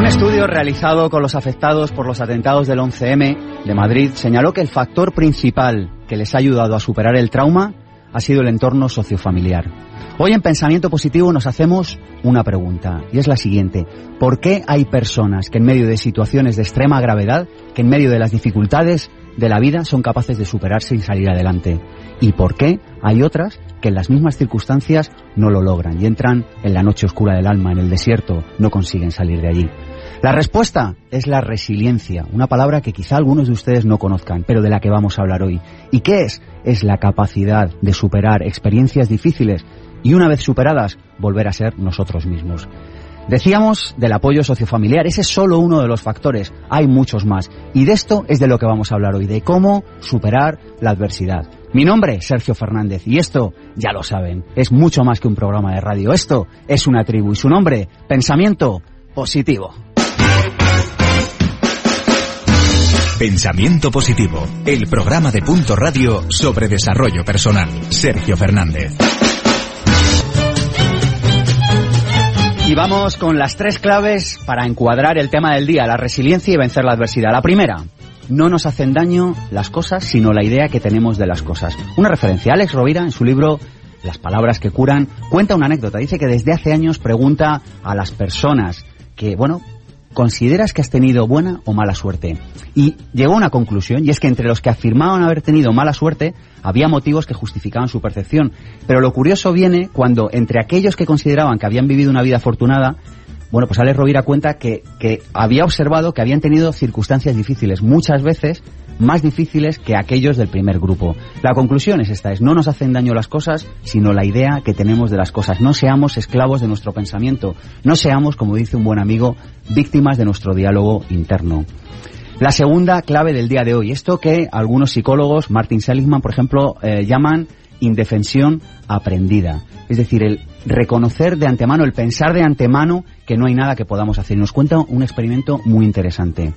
Un estudio realizado con los afectados por los atentados del 11M de Madrid señaló que el factor principal que les ha ayudado a superar el trauma ha sido el entorno sociofamiliar. Hoy en Pensamiento Positivo nos hacemos una pregunta y es la siguiente. ¿Por qué hay personas que en medio de situaciones de extrema gravedad, que en medio de las dificultades de la vida son capaces de superarse y salir adelante? ¿Y por qué hay otras que en las mismas circunstancias no lo logran y entran en la noche oscura del alma, en el desierto, no consiguen salir de allí? La respuesta es la resiliencia, una palabra que quizá algunos de ustedes no conozcan, pero de la que vamos a hablar hoy. ¿Y qué es? Es la capacidad de superar experiencias difíciles y una vez superadas, volver a ser nosotros mismos. Decíamos del apoyo sociofamiliar, ese es solo uno de los factores, hay muchos más. Y de esto es de lo que vamos a hablar hoy, de cómo superar la adversidad. Mi nombre es Sergio Fernández y esto, ya lo saben, es mucho más que un programa de radio. Esto es una tribu y su nombre, Pensamiento Positivo. Pensamiento Positivo, el programa de Punto Radio sobre desarrollo personal. Sergio Fernández. Y vamos con las tres claves para encuadrar el tema del día, la resiliencia y vencer la adversidad. La primera, no nos hacen daño las cosas, sino la idea que tenemos de las cosas. Una referencia, Alex Rovira, en su libro Las palabras que curan, cuenta una anécdota. Dice que desde hace años pregunta a las personas que, bueno, ¿consideras que has tenido buena o mala suerte? Y llegó a una conclusión, y es que entre los que afirmaban haber tenido mala suerte, había motivos que justificaban su percepción. Pero lo curioso viene cuando entre aquellos que consideraban que habían vivido una vida afortunada, bueno, pues Alex Rovira cuenta que, que había observado que habían tenido circunstancias difíciles, muchas veces más difíciles que aquellos del primer grupo. La conclusión es esta, es no nos hacen daño las cosas, sino la idea que tenemos de las cosas. No seamos esclavos de nuestro pensamiento, no seamos, como dice un buen amigo, víctimas de nuestro diálogo interno. La segunda clave del día de hoy, esto que algunos psicólogos, Martin Seligman, por ejemplo, eh, llaman indefensión aprendida. Es decir, el reconocer de antemano, el pensar de antemano que no hay nada que podamos hacer. Y nos cuenta un experimento muy interesante.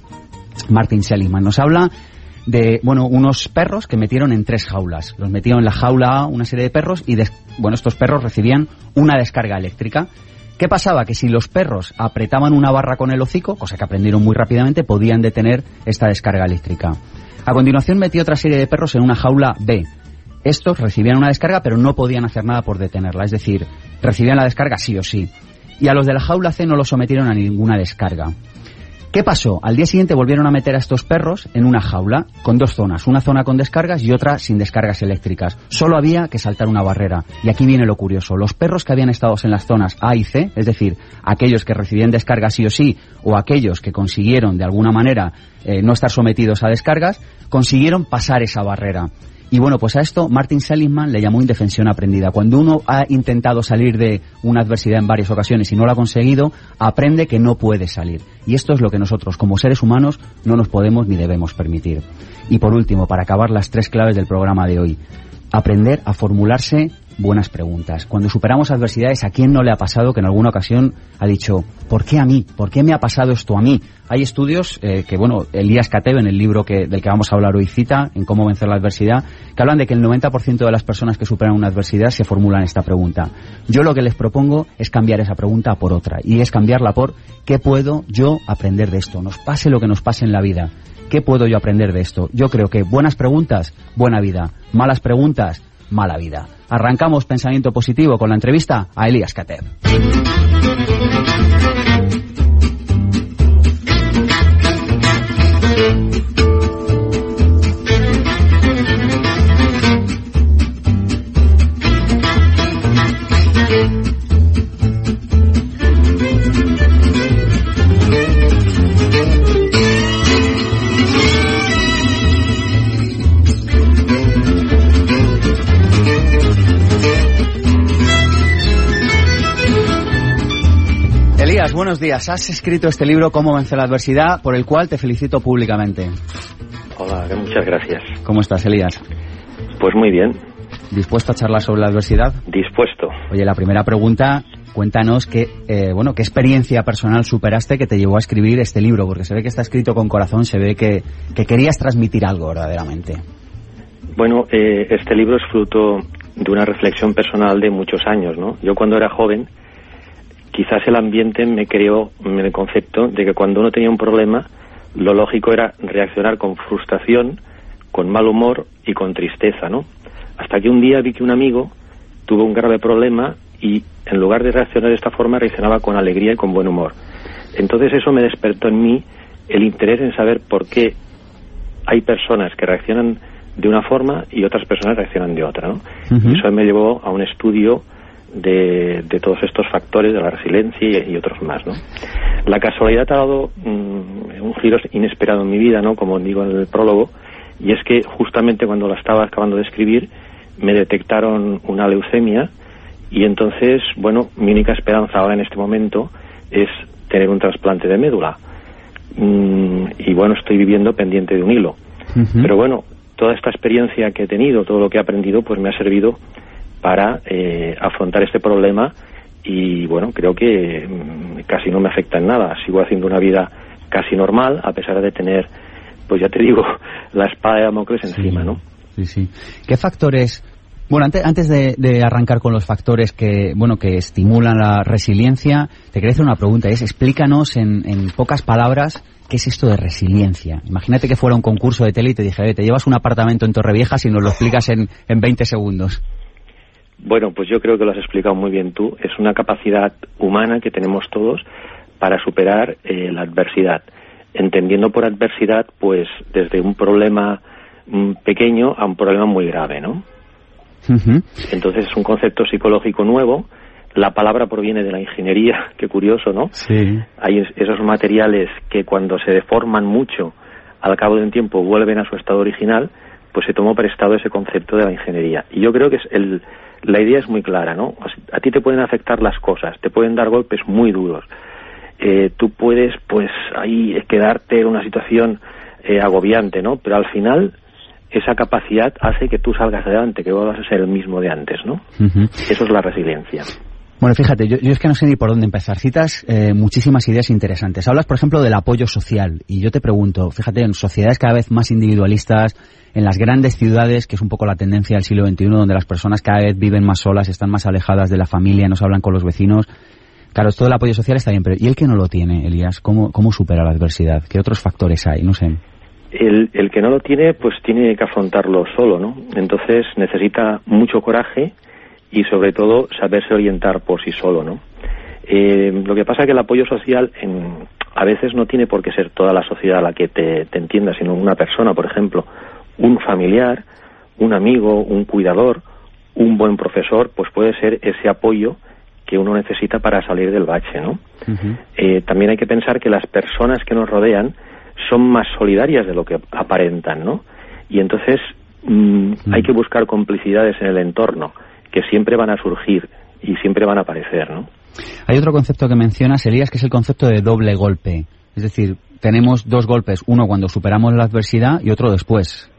Martin Seligman nos habla de, bueno, unos perros que metieron en tres jaulas. Los metieron en la jaula A una serie de perros y, bueno, estos perros recibían una descarga eléctrica. ¿Qué pasaba? Que si los perros apretaban una barra con el hocico, cosa que aprendieron muy rápidamente, podían detener esta descarga eléctrica. A continuación metió otra serie de perros en una jaula B. Estos recibían una descarga pero no podían hacer nada por detenerla, es decir, recibían la descarga sí o sí. Y a los de la jaula C no los sometieron a ninguna descarga. ¿Qué pasó? Al día siguiente volvieron a meter a estos perros en una jaula con dos zonas, una zona con descargas y otra sin descargas eléctricas. Solo había que saltar una barrera. Y aquí viene lo curioso. Los perros que habían estado en las zonas A y C, es decir, aquellos que recibían descargas sí o sí, o aquellos que consiguieron de alguna manera eh, no estar sometidos a descargas, consiguieron pasar esa barrera. Y bueno, pues a esto Martin Seligman le llamó indefensión aprendida. Cuando uno ha intentado salir de una adversidad en varias ocasiones y no lo ha conseguido, aprende que no puede salir. Y esto es lo que nosotros, como seres humanos, no nos podemos ni debemos permitir. Y por último, para acabar las tres claves del programa de hoy, aprender a formularse buenas preguntas. Cuando superamos adversidades, ¿a quién no le ha pasado que en alguna ocasión ha dicho, ¿por qué a mí? ¿Por qué me ha pasado esto a mí? Hay estudios eh, que, bueno, Elías Kateb, en el libro que, del que vamos a hablar hoy, cita, en cómo vencer la adversidad, que hablan de que el 90% de las personas que superan una adversidad se formulan esta pregunta. Yo lo que les propongo es cambiar esa pregunta por otra, y es cambiarla por, ¿qué puedo yo aprender de esto? Nos pase lo que nos pase en la vida. ¿Qué puedo yo aprender de esto? Yo creo que buenas preguntas, buena vida. Malas preguntas, mala vida. Arrancamos pensamiento positivo con la entrevista a Elías Cater. Días. Has escrito este libro, Cómo vencer la adversidad, por el cual te felicito públicamente. Hola, muchas gracias. ¿Cómo estás, Elías? Pues muy bien. ¿Dispuesto a charlar sobre la adversidad? Dispuesto. Oye, la primera pregunta, cuéntanos qué, eh, bueno, qué experiencia personal superaste que te llevó a escribir este libro, porque se ve que está escrito con corazón, se ve que, que querías transmitir algo verdaderamente. Bueno, eh, este libro es fruto de una reflexión personal de muchos años, ¿no? Yo cuando era joven, quizás el ambiente me creó el concepto de que cuando uno tenía un problema, lo lógico era reaccionar con frustración, con mal humor y con tristeza, ¿no? Hasta que un día vi que un amigo tuvo un grave problema y en lugar de reaccionar de esta forma reaccionaba con alegría y con buen humor. Entonces eso me despertó en mí el interés en saber por qué hay personas que reaccionan de una forma y otras personas reaccionan de otra. ¿no? Y eso me llevó a un estudio de, de, todos estos factores de la resiliencia y, otros más. ¿no? La casualidad ha dado mm, un giro inesperado en mi vida, ¿no? como digo en el prólogo, y es que justamente cuando la estaba acabando de escribir me detectaron una leucemia y entonces, bueno, mi única esperanza ahora en este momento es tener un trasplante de médula. Mm, y bueno, estoy viviendo pendiente de un hilo. Pero bueno, toda esta experiencia que he tenido, todo lo que he aprendido, pues me ha servido para eh, afrontar este problema y bueno, creo que mm, casi no me afecta en nada. Sigo haciendo una vida casi normal, a pesar de tener, pues ya te digo, la espada de Damocles encima, ¿no? Sí, sí. ¿Qué factores bueno, antes, antes de, arrancar con los factores que, bueno, que estimulan la resiliencia, te quería hacer una pregunta. Es, explícanos en, en pocas palabras qué es esto de resiliencia. Imagínate que fuera un concurso de tele y te dije, te llevas un apartamento en Torrevieja si nos lo explicas en, en 20 segundos. Bueno, pues yo creo que lo has explicado muy bien tú. Es una capacidad humana que tenemos todos para superar eh, la adversidad. Entendiendo por adversidad, pues desde un problema mm, pequeño a un problema muy grave, ¿no? Entonces es un concepto psicológico nuevo. La palabra proviene de la ingeniería, qué curioso, ¿no? Sí. Hay esos materiales que cuando se deforman mucho, al cabo de un tiempo vuelven a su estado original, pues se tomó prestado ese concepto de la ingeniería. Y yo creo que es el, la idea es muy clara, ¿no? A ti te pueden afectar las cosas, te pueden dar golpes muy duros. Eh, tú puedes, pues, ahí quedarte en una situación eh, agobiante, ¿no? Pero al final esa capacidad hace que tú salgas adelante, que vuelvas a ser el mismo de antes, ¿no? Eso es la resiliencia. Bueno, fíjate, yo, es que no sé ni por dónde empezar. Citas eh, muchísimas ideas interesantes. Hablas, por ejemplo, del apoyo social. Y yo te pregunto, fíjate, en sociedades cada vez más individualistas, en las grandes ciudades, que es un poco la tendencia del siglo XXI, donde las personas cada vez viven más solas, están más alejadas de la familia, no se hablan con los vecinos. Claro, todo el apoyo social está bien, pero ¿y el que no lo tiene, Elías? ¿Cómo, cómo supera la adversidad? ¿Qué otros factores hay? No sé el, el que no lo tiene, pues tiene que afrontarlo solo, ¿no? Entonces necesita mucho coraje y sobre todo saberse orientar por sí solo, ¿no? Eh, lo que pasa es que el apoyo social en, a veces no tiene por qué ser toda la sociedad la que te, te entienda, sino una persona, por ejemplo, un familiar, un amigo, un cuidador, un buen profesor, pues puede ser ese apoyo que uno necesita para salir del bache, ¿no? eh, también hay que pensar que las personas que nos rodean son más solidarias de lo que aparentan, ¿no? Y entonces mm, hay que buscar complicidades en el entorno que siempre van a surgir y siempre van a aparecer, ¿no? Hay otro concepto que mencionas, Elías, que es el concepto de doble golpe. Es decir, tenemos dos golpes, uno cuando superamos la adversidad y otro después.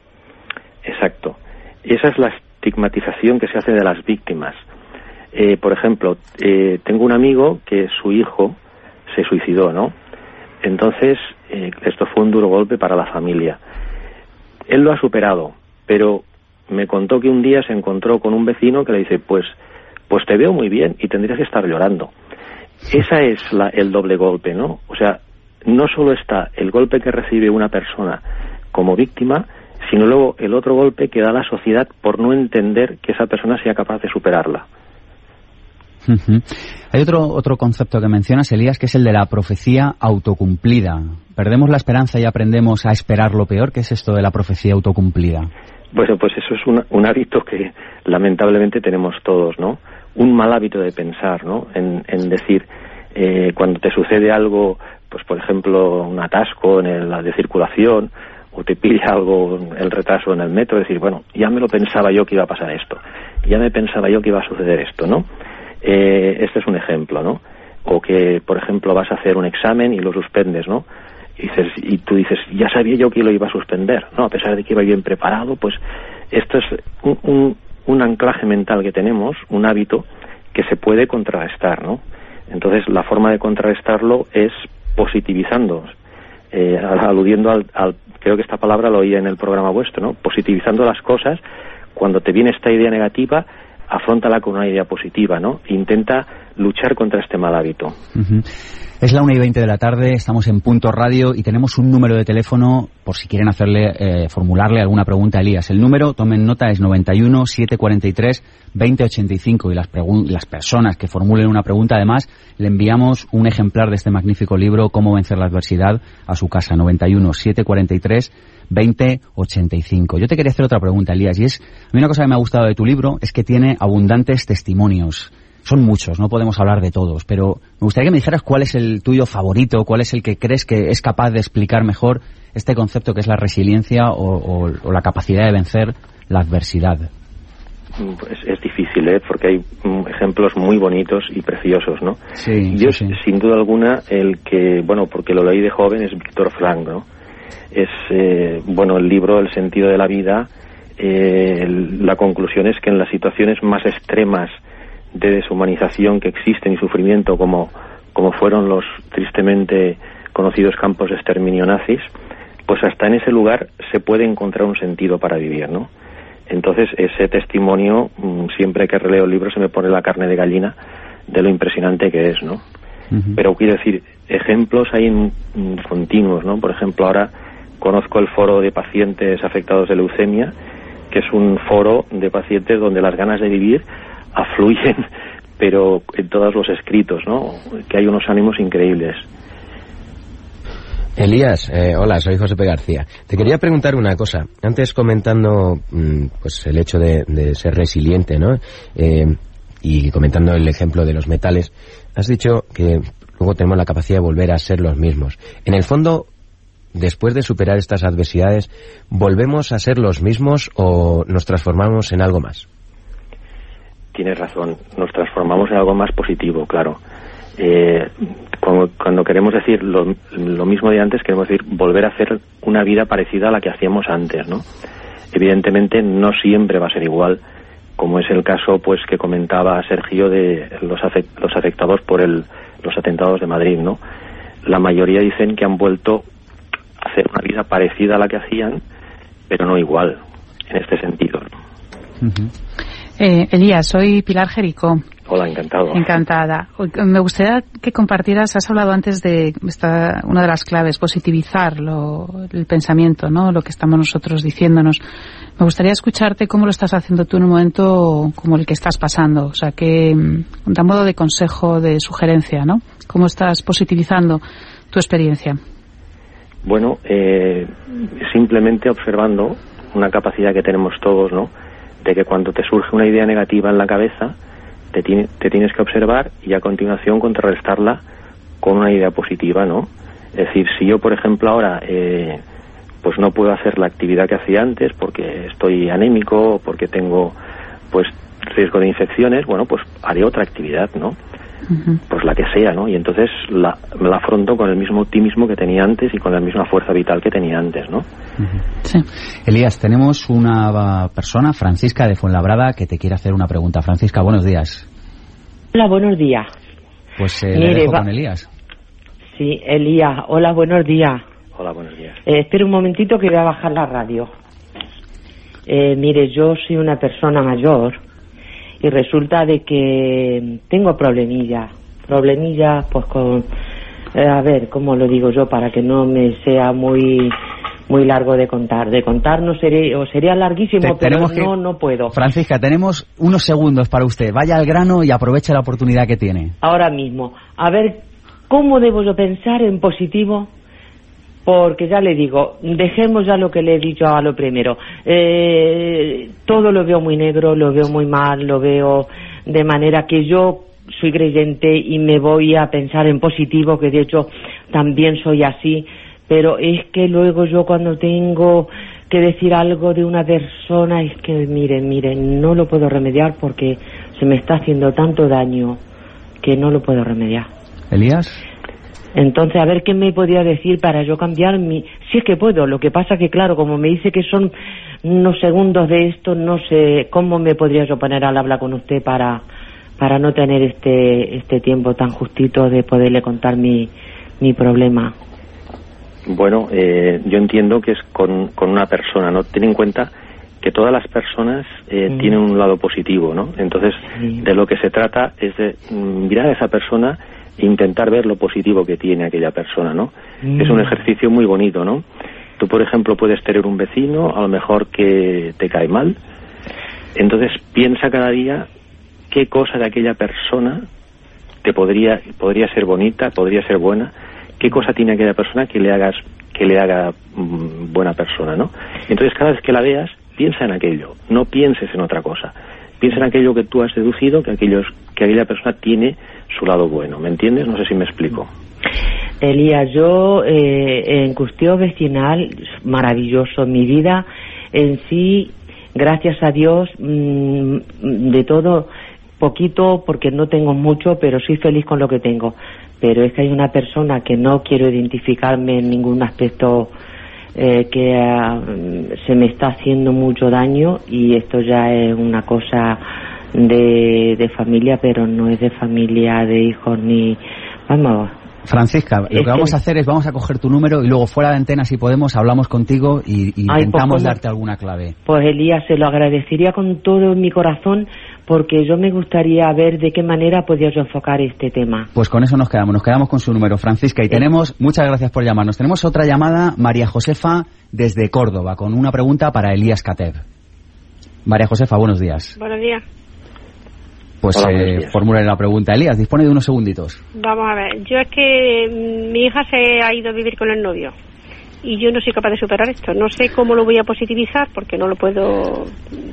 Exacto. Esa es la estigmatización que se hace de las víctimas. Eh, por ejemplo, eh, tengo un amigo que su hijo se suicidó, ¿no? Entonces, eh, esto fue un duro golpe para la familia. Él lo ha superado, pero me contó que un día se encontró con un vecino que le dice, pues, pues te veo muy bien y tendrías que estar llorando. Esa es la, el doble golpe, ¿no? O sea, no solo está el golpe que recibe una persona como víctima, sino luego el otro golpe que da la sociedad por no entender que esa persona sea capaz de superarla. Hay otro, otro concepto que mencionas, Elías, que es el de la profecía autocumplida. ¿Perdemos la esperanza y aprendemos a esperar lo peor? ¿Qué es esto de la profecía autocumplida? Bueno, pues eso es un, un hábito que lamentablemente tenemos todos, ¿no? Un mal hábito de pensar, ¿no? En, decir, eh, cuando te sucede algo, pues por ejemplo, un atasco en la de circulación, o te pide algo, el retraso en el metro, decir, bueno, ya me lo pensaba yo que iba a pasar esto, ya me pensaba yo que iba a suceder esto, ¿no? Eh, este es un ejemplo, ¿no? o que, por ejemplo, vas a hacer un examen y lo suspendes, ¿no? Y, dices, y tú dices, ya sabía yo que lo iba a suspender, ¿no? A pesar de que iba bien preparado, pues esto es un, un, anclaje mental que tenemos, un hábito que se puede contrarrestar, ¿no? Entonces, la forma de contrarrestarlo es positivizando, eh, aludiendo al, al, creo que esta palabra lo oía en el programa vuestro, ¿no? Positivizando las cosas, cuando te viene esta idea negativa, afrontala con una idea positiva, ¿no? Intenta luchar contra este mal hábito. Es la 1 y 20 de la tarde, estamos en Punto Radio y tenemos un número de teléfono por si quieren hacerle, eh, formularle alguna pregunta a Elías. El número, tomen nota, es 91 743 2085 y las, las personas que formulen una pregunta, además, le enviamos un ejemplar de este magnífico libro, Cómo vencer la adversidad, a su casa, 91 743 2085. Yo te quería hacer otra pregunta, Elías, y es, a mí una cosa que me ha gustado de tu libro es que tiene abundantes testimonios. Son muchos, no podemos hablar de todos, pero me gustaría que me dijeras cuál es el tuyo favorito, cuál es el que crees que es capaz de explicar mejor este concepto que es la resiliencia o, la capacidad de vencer la adversidad. Pues es difícil, ¿eh? porque hay mm, ejemplos muy bonitos y preciosos, ¿no? Sí, Yo, sin duda alguna, el que, bueno, porque lo leí de joven, es Víctor Frank, ¿no? es, eh, bueno, el libro El sentido de la vida, eh, la conclusión es que en las situaciones más extremas de deshumanización que existen y sufrimiento, como, como fueron los tristemente conocidos campos de exterminio nazis, pues hasta en ese lugar se puede encontrar un sentido para vivir, ¿no? Entonces, ese testimonio, mm, siempre que releo el libro, se me pone la carne de gallina de lo impresionante que es, ¿no? Pero quiero decir, ejemplos hay en, continuos, ¿no? Por ejemplo, ahora Conozco el foro de pacientes afectados de leucemia, que es un foro de pacientes donde las ganas de vivir afluyen, pero en todos los escritos, ¿no? Que hay unos ánimos increíbles. Elías, eh, hola, soy José P. García. Te quería preguntar una cosa. Antes comentando mm, pues el hecho de, ser resiliente, ¿no? Eh, y comentando el ejemplo de los metales, has dicho que luego tenemos la capacidad de volver a ser los mismos. En el fondo, después de superar estas adversidades, ¿volvemos a ser los mismos o nos transformamos en algo más? Tienes razón, nos transformamos en algo más positivo, claro. Eh, cuando, queremos decir lo, mismo de antes, queremos decir volver a hacer una vida parecida a la que hacíamos antes, ¿no? Evidentemente no siempre va a ser igual, como es el caso pues que comentaba Sergio de los, los afectados por el, los atentados de Madrid, ¿no? La mayoría dicen que han vuelto hacer una vida parecida a la que hacían, pero no igual, en este sentido. Eh, Elías, soy Pilar Jerico. Hola, encantado. Encantada. Me gustaría que compartieras, has hablado antes de esta, una de las claves, positivizar lo, el pensamiento, ¿no? lo que estamos nosotros diciéndonos. Me gustaría escucharte cómo lo estás haciendo tú en un momento como el que estás pasando. O sea, que, da modo de consejo, de sugerencia, ¿no? ¿Cómo estás positivizando tu experiencia? Bueno, eh, simplemente observando una capacidad que tenemos todos, ¿no? De que cuando te surge una idea negativa en la cabeza, te, te tienes que observar y a continuación contrarrestarla con una idea positiva, ¿no? Es decir, si yo, por ejemplo, ahora eh, pues no puedo hacer la actividad que hacía antes porque estoy anémico o porque tengo pues riesgo de infecciones, bueno, pues haré otra actividad, ¿no? Pues la que sea, ¿no? Y entonces la, la afronto con el mismo optimismo que tenía antes y con la misma fuerza vital que tenía antes, ¿no? sí. Elías, tenemos una persona, Francisca de Fuenlabrada, que te quiere hacer una pregunta. Francisca, buenos días. Hola, buenos días. Pues eh, le dejo con Elías. Sí, Elías, hola, buenos días. Hola, buenos días. Eh, espera un momentito que voy a bajar la radio. Eh, mire, yo soy una persona mayor y resulta de que tengo problemillas, problemillas pues con, eh, a ver, ¿cómo lo digo yo? Para que no me sea muy muy largo de contar. De contar no sería, o sería larguísimo, pero no, no puedo. Francisca, tenemos unos segundos para usted. Vaya al grano y aproveche la oportunidad que tiene. Ahora mismo. A ver, ¿cómo debo yo pensar en positivo porque ya le digo, dejemos ya lo que le he dicho a lo primero. Eh, todo lo veo muy negro, lo veo muy mal, lo veo de manera que yo soy creyente y me voy a pensar en positivo, que de hecho también soy así, pero es que luego yo cuando tengo que decir algo de una persona es que miren, miren, no lo puedo remediar porque se me está haciendo tanto daño que no lo puedo remediar. Elías. Entonces, a ver qué me podría decir para yo cambiar mi... Si es que puedo, lo que pasa que, claro, como me dice que son unos segundos de esto, no sé cómo me podría yo poner al habla con usted para, para no tener este, este tiempo tan justito de poderle contar mi, mi problema. Bueno, eh, yo entiendo que es con, con una persona, ¿no? Ten en cuenta que todas las personas eh, Mm. tienen un lado positivo, ¿no? Entonces, Sí. de lo que se trata es de mm, mirar a esa persona intentar ver lo positivo que tiene aquella persona, ¿no? Mm. Es un ejercicio muy bonito, ¿no? Tú, por ejemplo, puedes tener un vecino, a lo mejor que te cae mal, entonces piensa cada día qué cosa de aquella persona te podría podría ser bonita, podría ser buena, qué cosa tiene aquella persona que le hagas que le haga mm, buena persona, ¿no? Entonces cada vez que la veas piensa en aquello, no pienses en otra cosa. Piensa en aquello que tú has deducido que aquellos que aquella persona tiene su lado bueno, ¿me entiendes? No sé si me explico. Elías, yo eh, en cuestión vecinal, maravilloso. Mi vida en sí, gracias a Dios, mm, de todo, poquito, porque no tengo mucho, pero soy feliz con lo que tengo. Pero es que hay una persona que no quiero identificarme en ningún aspecto eh, que ah, se me está haciendo mucho daño y esto ya es una cosa de, de familia, pero no es de familia, de hijos ni... Vamos, Francisca, lo que vamos a hacer es vamos a coger tu número y luego fuera de antena, si podemos, hablamos contigo y, y Ay, pues, intentamos darte alguna clave. Pues Elías, se lo agradecería con todo mi corazón porque yo me gustaría ver de qué manera podía yo enfocar este tema. Pues con eso nos quedamos, nos quedamos con su número, Francisca. Y tenemos, muchas gracias por llamarnos. Tenemos otra llamada, María Josefa, desde Córdoba, con una pregunta para Elías Catev. María Josefa, buenos días. Buenos días. Pues Hola, eh, formule la pregunta. Elías, dispone de unos segunditos. Vamos a ver. Yo es que mm, mi hija se ha ido a vivir con el novio y yo no soy capaz de superar esto. No sé cómo lo voy a positivizar porque no lo puedo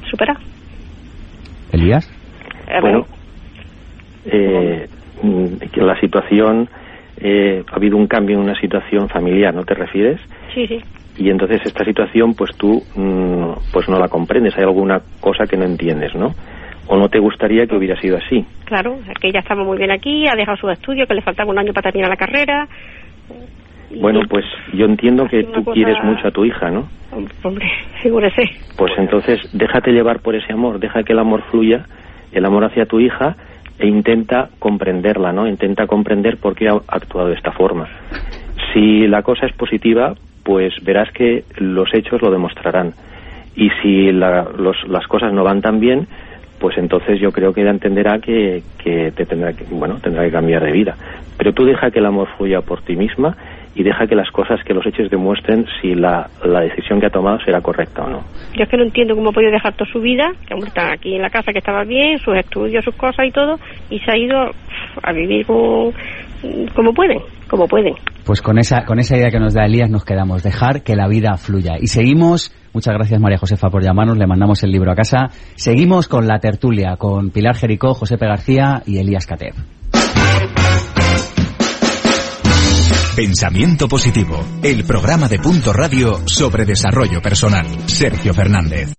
superar. Elías. Ver, Bueno, eh, mm, la situación, eh, ha habido un cambio en una situación familiar, ¿no te refieres? sí, sí. Y entonces esta situación, pues tú, mm, pues no la comprendes, hay alguna cosa que no entiendes, ¿no? O no te gustaría que hubiera sido así. Claro, que ella estaba muy bien aquí, ha dejado sus estudios, que le faltaba un año para terminar la carrera. Bueno, pues yo entiendo que tú cosa- quieres mucho a tu hija, ¿no? Hombre, figúrese. Pues entonces déjate llevar por ese amor, deja que el amor fluya, el amor hacia tu hija e intenta comprenderla, ¿no? Intenta comprender por qué ha actuado de esta forma. Si la cosa es positiva, pues verás que los hechos lo demostrarán. Y si la- los- las cosas no van tan bien, pues entonces yo creo que ella entenderá que, que te tendrá que, bueno, tendrá que cambiar de vida. Pero tú deja que el amor fluya por ti misma y deja que las cosas, que los hechos demuestren si la, la decisión que ha tomado será correcta o no. Yo es que no entiendo cómo ha podido dejar toda su vida, que está aquí en la casa, que estaba bien, sus estudios, sus cosas y todo, y se ha ido a vivir con- como pueden, como pueden. Pues con esa, con esa idea que nos da Elías nos quedamos, dejar que la vida fluya. Y seguimos, muchas gracias María Josefa por llamarnos, le mandamos el libro a casa. Seguimos con la tertulia, con Pilar Jericó, Josepe García y Elías Catev. Pensamiento positivo, el programa de Punto Radio sobre desarrollo personal. Sergio Fernández.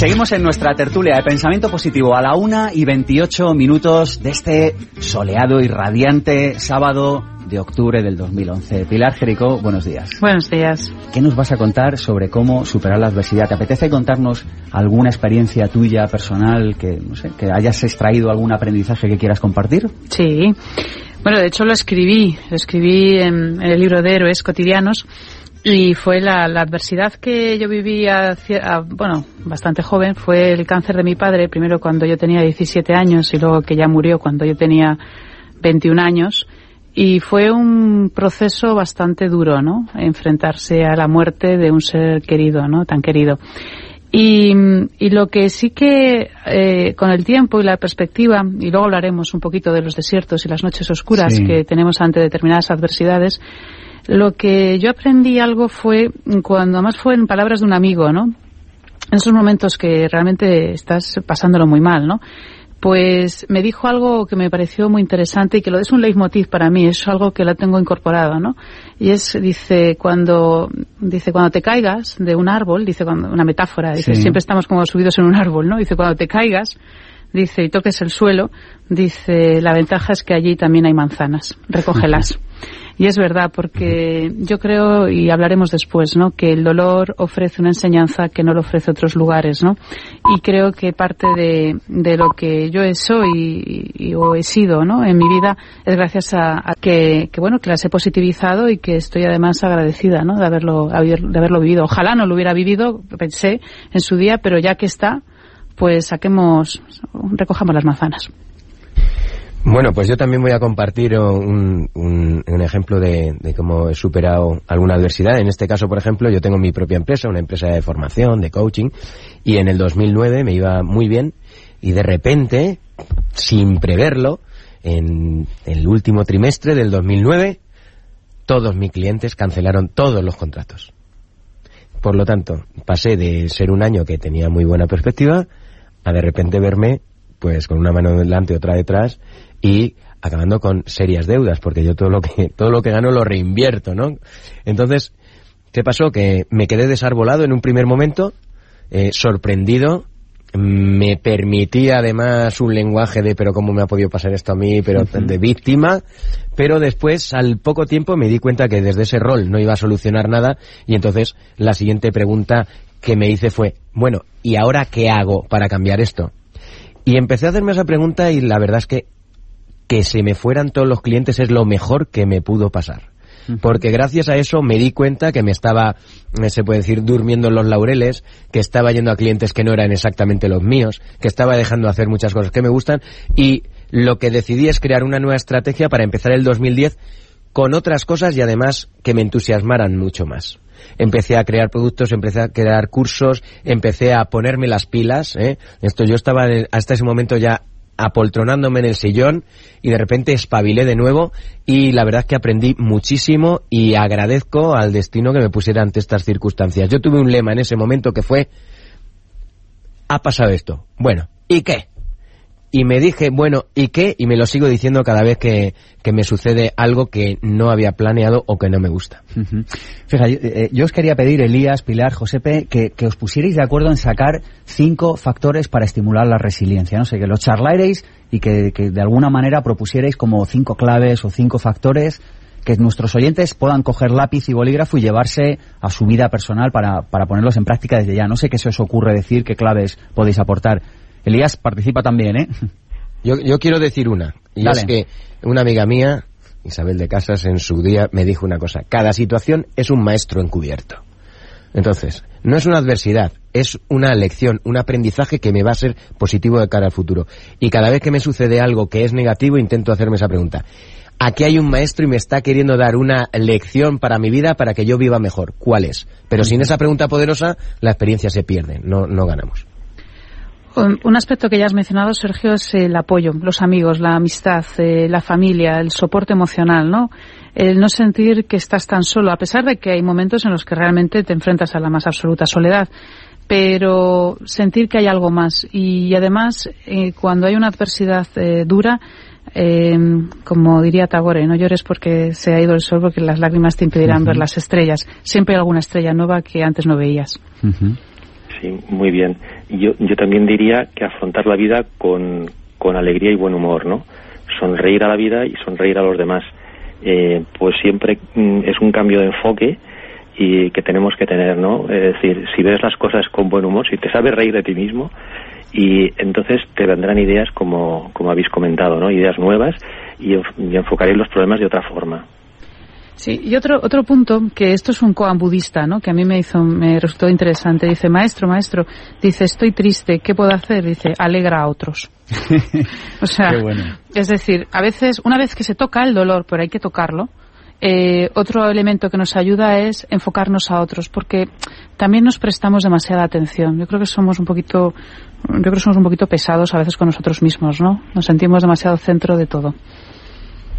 Seguimos en nuestra tertulia de pensamiento positivo a la una y 28 minutos de este soleado y radiante sábado de octubre del 2011. Pilar Jericó, buenos días. Buenos días. ¿Qué nos vas a contar sobre cómo superar la adversidad? ¿Te apetece contarnos alguna experiencia tuya personal que, no sé, que hayas extraído algún aprendizaje que quieras compartir? Sí. Bueno, de hecho lo escribí, lo escribí en, en el libro de Héroes Cotidianos y fue la, la adversidad que yo viví, hacia- a- bueno, bastante joven, fue el cáncer de mi padre, primero cuando yo tenía 17 años y luego que ya murió cuando yo tenía 21 años. Y fue un proceso bastante duro, ¿no? Enfrentarse a la muerte de un ser querido, ¿no? Tan querido. Y, y lo que sí que eh, con el tiempo y la perspectiva, y luego hablaremos un poquito de los desiertos y las noches oscuras Sí. que tenemos ante determinadas adversidades, lo que yo aprendí algo fue cuando, además fue en palabras de un amigo, ¿no? En esos momentos que realmente estás pasándolo muy mal, ¿no? pues me dijo algo que me pareció muy interesante y que lo es un leitmotiv para mí, es algo que la tengo incorporado, ¿no? Y es, dice, cuando, dice, cuando te caigas de un árbol, dice, cuando, una metáfora, dice, siempre estamos como subidos en un árbol, ¿no? Dice, cuando te caigas, dice, y toques el suelo, dice, la ventaja es que allí también hay manzanas, recógelas. Y es verdad, porque yo creo, y hablaremos después, ¿no? que el dolor ofrece una enseñanza que no lo ofrece otros lugares, ¿no? Y creo que parte de, de lo que yo soy y, o he sido, ¿no? En mi vida es gracias a, que, que, bueno, que las he positivizado y que estoy además agradecida, ¿no? De haberlo, de haberlo vivido. Ojalá no lo hubiera vivido, pensé en su día, pero ya que está, pues saquemos, recojamos las manzanas. Bueno, pues yo también voy a compartir un, un, ejemplo de, de, cómo he superado alguna adversidad. En este caso, por ejemplo, yo tengo mi propia empresa, una empresa de formación, de coaching, y en el 2009 me iba muy bien y de repente, sin preverlo, en el último trimestre del 2009, todos mis clientes cancelaron todos los contratos. Por lo tanto, pasé de ser un año que tenía muy buena perspectiva a de repente verme pues con una mano delante y otra detrás y acabando con serias deudas, porque yo todo lo que, todo lo que gano lo reinvierto, ¿no? Entonces, ¿qué pasó? Que me quedé desarbolado en un primer momento, eh, sorprendido, me permitía además un lenguaje de pero cómo me ha podido pasar esto a mí, pero de víctima, pero después al poco tiempo me di cuenta que desde ese rol no iba a solucionar nada y entonces la siguiente pregunta que me hice fue, bueno, ¿y ahora qué hago para cambiar esto? Y empecé a hacerme esa pregunta y la verdad es que que se me fueran todos los clientes es lo mejor que me pudo pasar. Porque gracias a eso me di cuenta que me estaba, se puede decir, durmiendo en los laureles, que estaba yendo a clientes que no eran exactamente los míos, que estaba dejando de hacer muchas cosas que me gustan y lo que decidí es crear una nueva estrategia para empezar el 2010 con otras cosas y además que me entusiasmaran mucho más. Empecé a crear productos, empecé a crear cursos, empecé a ponerme las pilas. ¿eh? Esto yo estaba hasta ese momento ya apoltronándome en el sillón y de repente espabilé de nuevo y la verdad es que aprendí muchísimo y agradezco al destino que me pusiera ante estas circunstancias. Yo tuve un lema en ese momento que fue, ha pasado esto. Bueno, ¿y qué? Y me dije, bueno, ¿y qué? Y me lo sigo diciendo cada vez que, que me sucede algo que no había planeado o que no me gusta. Eh, yo os quería pedir, Elías, Pilar, Josepe, que, que, os pusierais de acuerdo en sacar cinco factores para estimular la resiliencia. No sé, que los charlarais y que, que de alguna manera propusierais como cinco claves o cinco factores que nuestros oyentes puedan coger lápiz y bolígrafo y llevarse a su vida personal para, para ponerlos en práctica desde ya. No sé qué se os ocurre decir, qué claves podéis aportar. Elías participa también, ¿eh? Yo, yo quiero decir una, y es que una amiga mía, Isabel de Casas, en su día me dijo una cosa, cada situación es un maestro encubierto. Entonces, no es una adversidad, es una lección, un aprendizaje que me va a ser positivo de cara al futuro. Y cada vez que me sucede algo que es negativo, intento hacerme esa pregunta. Aquí hay un maestro y me está queriendo dar una lección para mi vida para que yo viva mejor. ¿Cuál es? Pero sin esa pregunta poderosa, la experiencia se pierde, no, no ganamos. Un aspecto que ya has mencionado, Sergio, es el apoyo, los amigos, la amistad, eh, la familia, el soporte emocional, ¿no? El no sentir que estás tan solo, a pesar de que hay momentos en los que realmente te enfrentas a la más absoluta soledad, pero sentir que hay algo más. Y además, eh, cuando hay una adversidad eh, dura, como diría Tagore, no llores porque se ha ido el sol, porque las lágrimas te impedirán ver las estrellas. Siempre hay alguna estrella nueva que antes no veías. Sí, muy bien. Yo, yo también diría que afrontar la vida con, con alegría y buen humor, ¿no? Sonreír a la vida y sonreír a los demás. Eh, pues siempre mm, es un cambio de enfoque y que tenemos que tener, ¿no? Es decir, si ves las cosas con buen humor, si te sabes reír de ti mismo, y entonces te vendrán ideas como, como habéis comentado, ¿no? Ideas nuevas y, y enfocaréis los problemas de otra forma. Sí, y otro, otro punto, que esto es un koan budista, ¿no? Que a mí me hizo, me resultó interesante. Dice, maestro, maestro, dice, estoy triste, ¿qué puedo hacer? Dice, alegra a otros. o sea, es decir, a veces, una vez que se toca el dolor, pero hay que tocarlo, eh, otro elemento que nos ayuda es enfocarnos a otros, porque también nos prestamos demasiada atención. Yo creo que somos un poquito, yo creo que somos un poquito pesados a veces con nosotros mismos, ¿no? Nos sentimos demasiado centro de todo.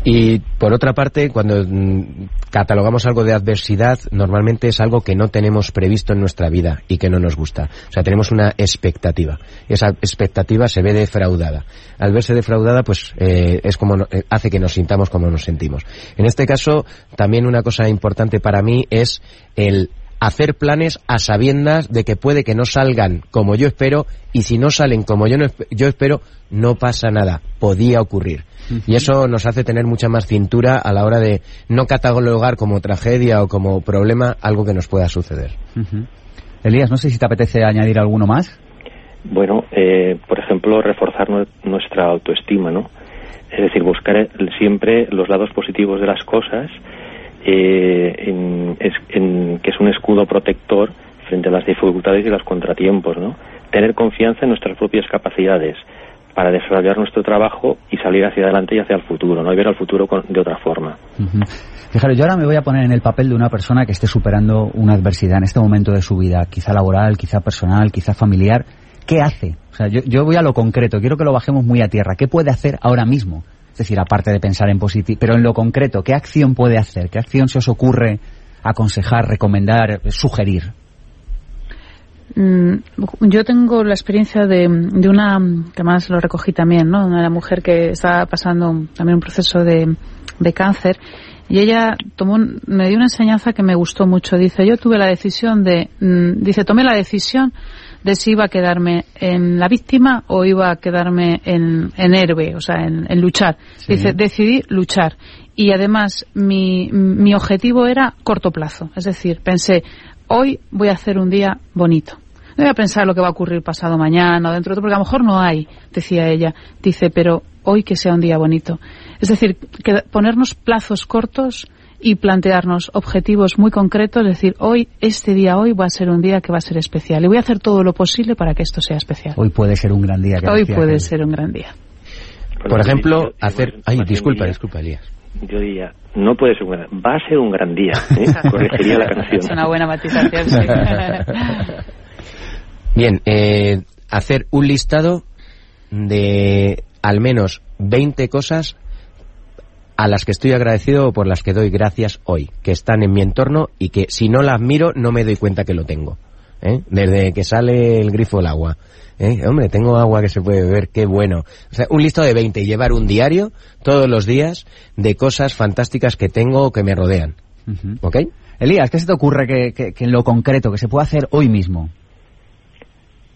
Y por otra parte, cuando mm, catalogamos algo de adversidad, normalmente es algo que no tenemos previsto en nuestra vida y que no nos gusta. O sea, tenemos una expectativa. Esa expectativa se ve defraudada. Al verse defraudada, pues eh, es como eh, hace que nos sintamos como nos sentimos. En este caso, también una cosa importante para mí es el hacer planes a sabiendas de que puede que no salgan como yo espero y si no salen como yo, no, yo espero, no pasa nada. Podía ocurrir. Y eso nos hace tener mucha más cintura a la hora de no catalogar como tragedia o como problema algo que nos pueda suceder. Elías, no sé si te apetece añadir alguno más. Bueno, eh, por ejemplo, reforzar nuestra autoestima, ¿no? Es decir, buscar siempre los lados positivos de las cosas, eh, que es un escudo protector frente a las dificultades y los contratiempos, ¿no? Tener confianza en nuestras propias capacidades, para desarrollar nuestro trabajo y salir hacia adelante y hacia el futuro, ¿no? Ver al futuro de otra forma. Fijaros, yo ahora me voy a poner en el papel de una persona que esté superando una adversidad en este momento de su vida, quizá laboral, quizá personal, quizá familiar. ¿Qué hace? O sea, yo, yo voy a lo concreto, quiero que lo bajemos muy a tierra. ¿Qué puede hacer ahora mismo? Es decir, aparte de pensar en positivo, pero en lo concreto, ¿qué acción puede hacer? ¿Qué acción se os ocurre aconsejar, recomendar, sugerir? Mm, yo tengo la experiencia de, de, una, que más lo recogí también, ¿no? Una mujer que estaba pasando también un proceso de, de cáncer y ella tomó, me dio una enseñanza que me gustó mucho. Dice, yo tuve la decisión de, mm, dice, tomé la decisión de si iba a quedarme en la víctima o iba a quedarme en, en héroe, o sea, en, en luchar. Dice, decidí luchar. Y además, mi, mi objetivo era corto plazo. Es decir, pensé, hoy voy a hacer un día bonito. No voy a pensar lo que va a ocurrir pasado mañana o dentro de otro, porque a lo mejor no hay, decía ella. Dice, pero hoy que sea un día bonito. Es decir, que ponernos plazos cortos y plantearnos objetivos muy concretos, es decir, hoy, este día hoy va a ser un día que va a ser especial y voy a hacer todo lo posible para que esto sea especial. Hoy puede ser un gran día. Hoy puede ser un gran día. Por ejemplo, hacer... Ay, disculpa, disculpa, Elías yo diría, no puede ser un gran va a ser un gran día. ¿eh? Corregiría la canción. Es una buena matización, Bien, eh, hacer un listado de al menos 20 cosas a las que estoy agradecido o por las que doy gracias hoy, que están en mi entorno y que si no las miro no me doy cuenta que lo tengo. ¿eh? Desde que sale el grifo del agua. ¿eh? Hombre, tengo agua que se puede beber, qué bueno. O sea, un listado de 20 y llevar un diario todos los días de cosas fantásticas que tengo o que me rodean. ¿Ok? Elías, ¿qué se te ocurre que, que, en lo concreto, que se puede hacer hoy mismo?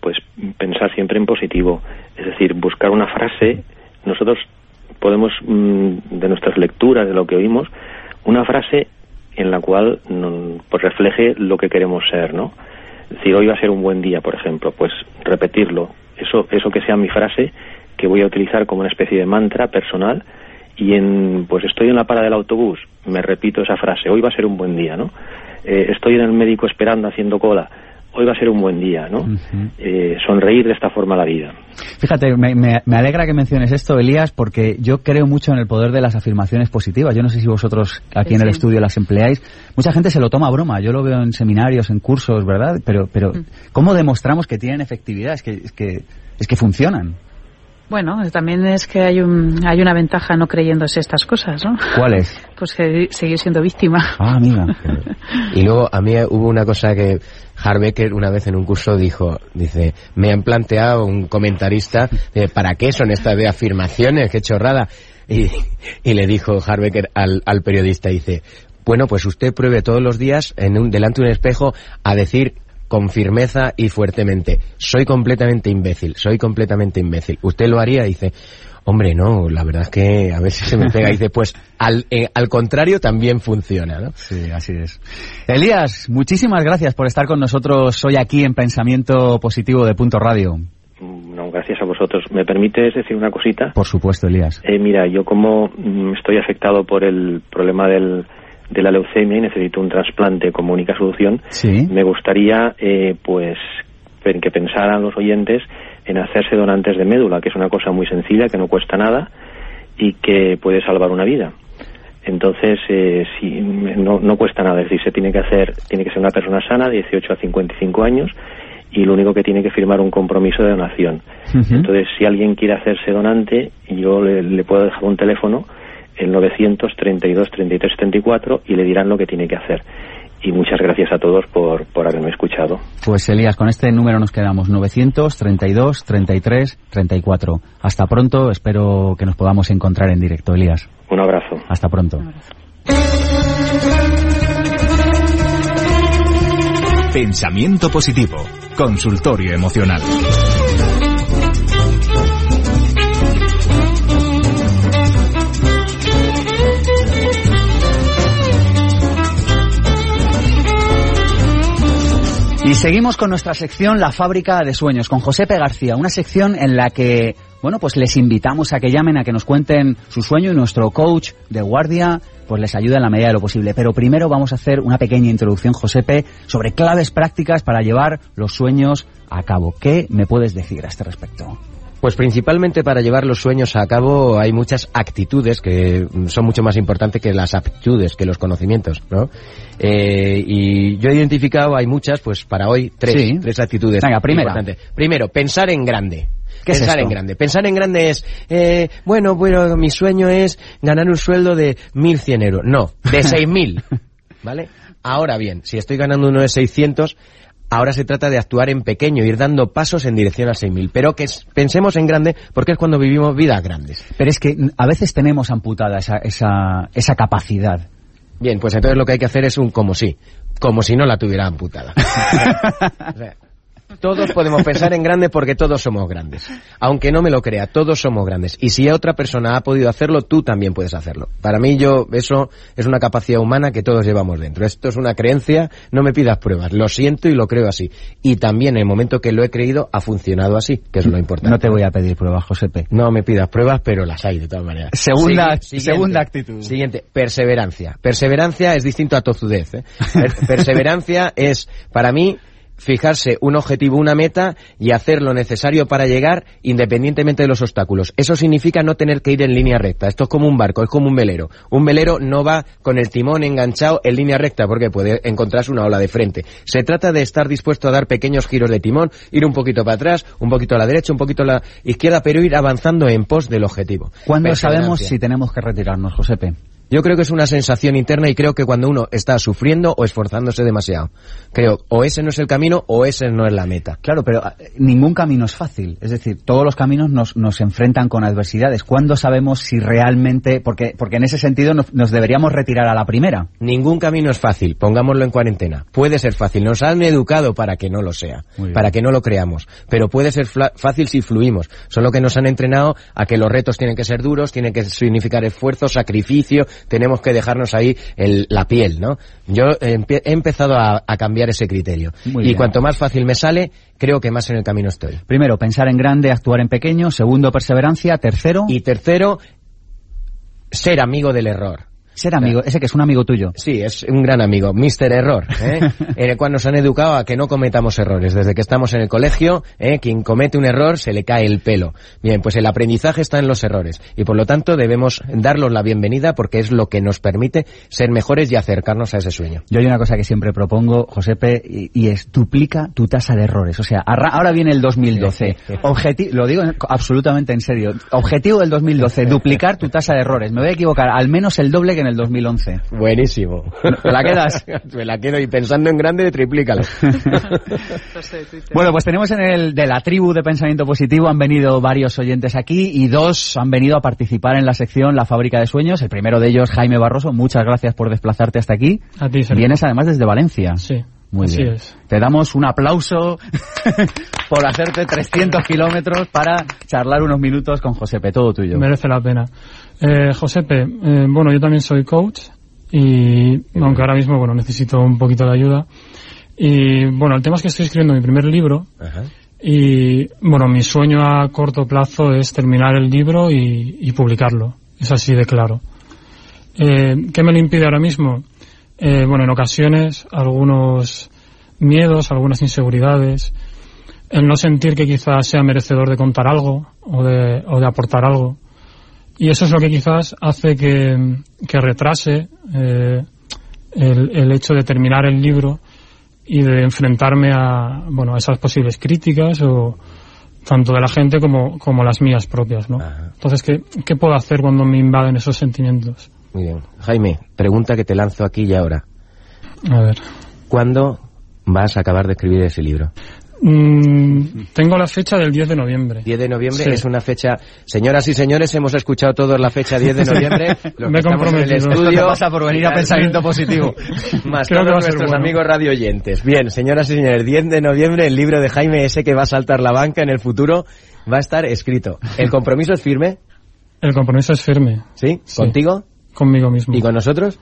Pues pensar siempre en positivo. Es decir, buscar una frase. Nosotros podemos, mm, de nuestras lecturas, de lo que oímos, una frase en la cual pues refleje lo que queremos ser, ¿no? Es decir, hoy va a ser un buen día, por ejemplo, pues repetirlo, eso, eso que sea mi frase, que voy a utilizar como una especie de mantra personal, y en, pues estoy en la parada del autobús, me repito esa frase, hoy va a ser un buen día, ¿no? Eh, estoy en el médico esperando, haciendo cola, hoy va a ser un buen día, ¿no? Eh, sonreír de esta forma la vida. Fíjate, me, me, alegra que menciones esto, Elías, porque yo creo mucho en el poder de las afirmaciones positivas. Yo no sé si vosotros aquí en el estudio las empleáis. Mucha gente se lo toma a broma. Yo lo veo en seminarios, en cursos, ¿verdad? Pero, pero mm. ¿cómo demostramos que tienen efectividad? Es que, es que, es que funcionan. Bueno, también es que hay, un, hay una ventaja no creyéndose estas cosas, ¿no? ¿Cuál es? Pues que seguir siendo víctima. Ah, amiga. y luego a mí hubo una cosa que Harbecker una vez en un curso dijo, dice, me han planteado un comentarista, ¿para qué son estas de afirmaciones? ¡Qué chorrada! Y, y le dijo Harbecker al, al periodista, dice, bueno, pues usted pruebe todos los días en un, delante de un espejo a decir con firmeza y fuertemente, soy completamente imbécil, soy completamente imbécil. ¿Usted lo haría? Dice, hombre, no, la verdad es que a ver si se me pega. Dice, pues al, eh, al contrario también funciona, ¿no? Sí, así es. Elías, muchísimas gracias por estar con nosotros hoy aquí en Pensamiento Positivo de Punto Radio. No, gracias a vosotros. ¿Me permites decir una cosita? Por supuesto, Elías. Eh, mira, yo como mm, estoy afectado por el problema del de la leucemia y necesito un trasplante como única solución, me gustaría eh, pues que pensaran los oyentes en hacerse donantes de médula, que es una cosa muy sencilla, que no cuesta nada y que puede salvar una vida. Entonces, eh, si, no, no cuesta nada, es decir, se tiene que hacer, tiene que ser una persona sana, de 18 a 55 años, y lo único que tiene que firmar un compromiso de donación. Entonces, si alguien quiere hacerse donante, yo le, le puedo dejar un teléfono el 932 33 74 y le dirán lo que tiene que hacer. Y muchas gracias a todos por, por haberme escuchado. Pues Elías, con este número nos quedamos 932 33 34. Hasta pronto, espero que nos podamos encontrar en directo, Elías. Un abrazo. Hasta pronto. Pensamiento positivo. Consultorio emocional. Y seguimos con nuestra sección La fábrica de sueños con Josepe García, una sección en la que, bueno, pues les invitamos a que llamen, a que nos cuenten su sueño y nuestro coach de guardia pues les ayuda en la medida de lo posible. Pero primero vamos a hacer una pequeña introducción, Josepe, sobre claves prácticas para llevar los sueños a cabo. ¿Qué me puedes decir a este respecto? Pues principalmente para llevar los sueños a cabo hay muchas actitudes que son mucho más importantes que las aptitudes, que los conocimientos, ¿no? Eh, y yo he identificado, hay muchas, pues para hoy tres, Sí. tres actitudes. Venga, primera. Primero, pensar en grande. ¿Qué es Pensar en grande. Pensar en grande es, eh, bueno, bueno, mi sueño es ganar un sueldo de 1.100 euros. No, de 6.000. ¿Vale? Ahora bien, si estoy ganando uno de 600, ahora se trata de actuar en pequeño, ir dando pasos en dirección a 6.000. Pero que pensemos en grande porque es cuando vivimos vidas grandes. Pero es que a veces tenemos amputada esa, esa, esa capacidad. Bien, pues entonces lo que hay que hacer es un como si. Como si no la tuviera amputada. O sea, todos podemos pensar en grande porque todos somos grandes. Aunque no me lo crea, todos somos grandes. Y si otra persona ha podido hacerlo, tú también puedes hacerlo. Para mí, yo, eso es una capacidad humana que todos llevamos dentro. Esto es una creencia, no me pidas pruebas. Lo siento y lo creo así. Y también en el momento que lo he creído, ha funcionado así, que es lo importante. No te voy a pedir pruebas, Josepe. No me pidas pruebas, pero las hay de todas maneras. Segunda- segunda actitud. Siguiente, perseverancia. Perseverancia es distinto a tozudez. ¿eh? Per- perseverancia es, para mí, fijarse un objetivo, una meta y hacer lo necesario para llegar independientemente de los obstáculos. Eso significa no tener que ir en línea recta. Esto es como un barco, es como un velero. Un velero no va con el timón enganchado en línea recta porque puede encontrarse una ola de frente. Se trata de estar dispuesto a dar pequeños giros de timón, ir un poquito para atrás, un poquito a la derecha, un poquito a la izquierda, pero ir avanzando en pos del objetivo. ¿Cuándo sabemos si tenemos que retirarnos, Josepe? Yo creo que es una sensación interna y creo que cuando uno está sufriendo o esforzándose demasiado. Creo, o ese no es el camino o ese no es la meta. Claro, pero eh, ningún camino es fácil. Es decir, todos los caminos nos, nos enfrentan con adversidades. ¿Cuándo sabemos si realmente, porque, porque en ese sentido nos, nos deberíamos retirar a la primera? Ningún camino es fácil, pongámoslo en cuarentena. Puede ser fácil, nos han educado para que no lo sea, para que no lo creamos, pero puede ser fácil si fluimos. Solo que nos han entrenado a que los retos tienen que ser duros, tienen que significar esfuerzo, sacrificio, tenemos que dejarnos ahí el- la piel, ¿no? Yo he empezado a, a cambiar ese criterio. Muy y bien. cuanto más fácil me sale, creo que más en el camino estoy. Primero, pensar en grande, actuar en pequeño. Segundo, perseverancia. Tercero, Y tercero, ser amigo del error. Ser amigo. Ese que es un amigo tuyo. Sí, es un gran amigo, Mr. Error, ¿eh? en el cual nos han educado a que no cometamos errores. Desde que estamos en el colegio, ¿eh? quien comete un error se le cae el pelo. Bien, pues el aprendizaje está en los errores y por lo tanto debemos darlos la bienvenida porque es lo que nos permite ser mejores y acercarnos a ese sueño. Yo hay una cosa que siempre propongo, Josepe, y, y es duplica tu tasa de errores. O sea, arra- ahora viene el 2012. Objeti- lo digo en- absolutamente en serio. Objetivo del 2012, duplicar tu tasa de errores. Me voy a equivocar al menos el doble que en el 2011. Buenísimo. ¿Te la quedas? Me la quedo y pensando en grande, triplícalo. Bueno, pues tenemos en el de la tribu de pensamiento positivo, han venido varios oyentes aquí y dos han venido a participar en la sección La fábrica de sueños. El primero de ellos, Jaime Barroso, muchas gracias por desplazarte hasta aquí. A ti, Sergio. Vienes además desde Valencia. Sí, Muy así bien. es. Te damos un aplauso por hacerte 300 kilómetros para charlar unos minutos con Josepe. Todo tuyo. Merece la pena. Eh, Josepe, eh, bueno, yo también soy coach y aunque ahora mismo, bueno, necesito un poquito de ayuda. Y bueno, el tema es que estoy escribiendo mi primer libro Ajá. y bueno, mi sueño a corto plazo es terminar el libro y, y publicarlo. Es así de claro. Eh, ¿Qué me lo impide ahora mismo? Eh, bueno, en ocasiones algunos miedos, algunas inseguridades, el no sentir que quizás sea merecedor de contar algo o de, o de aportar algo. Y eso es lo que quizás hace que, que retrase eh, el, el hecho de terminar el libro y de enfrentarme a, bueno, a esas posibles críticas o tanto de la gente como, como las mías propias, ¿no? Entonces, ¿qué, ¿qué puedo hacer cuando me invaden esos sentimientos? Muy bien. Jaime, pregunta que te lanzo aquí y ahora. A ver. ¿Cuándo vas a acabar de escribir ese libro? Mm, tengo la fecha del 10 de noviembre. 10 de noviembre Sí. es una fecha... Señoras y señores, hemos escuchado todos la fecha 10 de noviembre. Los Me en el estudio. Pasa por venir a Pensamiento Positivo. Más Creo que todos nuestros bueno. amigos radio oyentes. Bien, señoras y señores, 10 de noviembre el libro de Jaime ese que va a saltar la banca en el futuro va a estar escrito. ¿El compromiso es firme? El compromiso es firme. ¿Sí? Sí. ¿Contigo? Conmigo mismo. ¿Y con nosotros?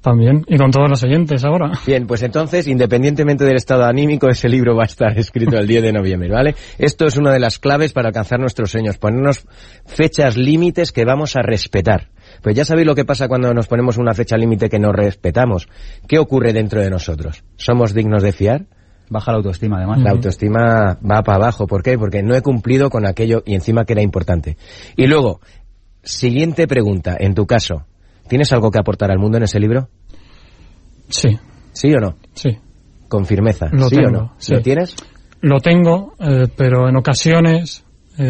También. Y con todos los oyentes ahora. Bien, pues entonces, independientemente del estado anímico, ese libro va a estar escrito el 10 de noviembre, ¿vale? Esto es una de las claves para alcanzar nuestros sueños, ponernos fechas límites que vamos a respetar. Pues ya sabéis lo que pasa cuando nos ponemos una fecha límite que no respetamos. ¿Qué ocurre dentro de nosotros? ¿Somos dignos de fiar? Baja la autoestima, además. La autoestima va para abajo. ¿Por qué? Porque no he cumplido con aquello y encima que era importante. Y luego, siguiente pregunta. En tu caso, ¿tienes algo que aportar al mundo en ese libro? Sí, ¿Sí o no? sí. Con firmeza. Lo ¿Sí o no? sí. ¿Lo tienes? Lo tengo, eh, pero en ocasiones eh,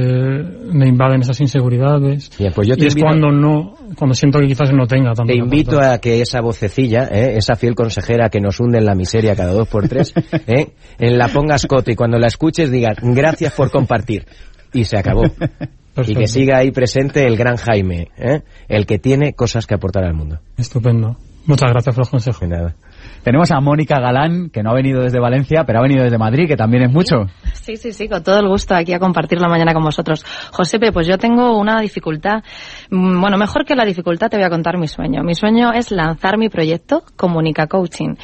me invaden esas inseguridades. Bien, pues yo te y es invito- cuando no, cuando siento que quizás no tenga tanto. Te invito a que esa vocecilla, ¿eh? esa fiel consejera que nos hunde en la miseria cada dos por tres, ¿eh? en la pongas cote y cuando la escuches digas gracias por compartir. Y se acabó. Y que siga ahí presente el gran Jaime, ¿eh? el que tiene cosas que aportar al mundo. Estupendo. Muchas gracias por los consejos. De nada. Tenemos a Mónica Galán, que no ha venido desde Valencia, pero ha venido desde Madrid, que también es mucho. Sí, sí, sí, con todo el gusto aquí a compartir la mañana con vosotros. Josepe, pues yo tengo una dificultad. Mm, Bueno, mejor que la dificultad te voy a contar mi sueño. Mi sueño es lanzar mi proyecto Comunica Coaching.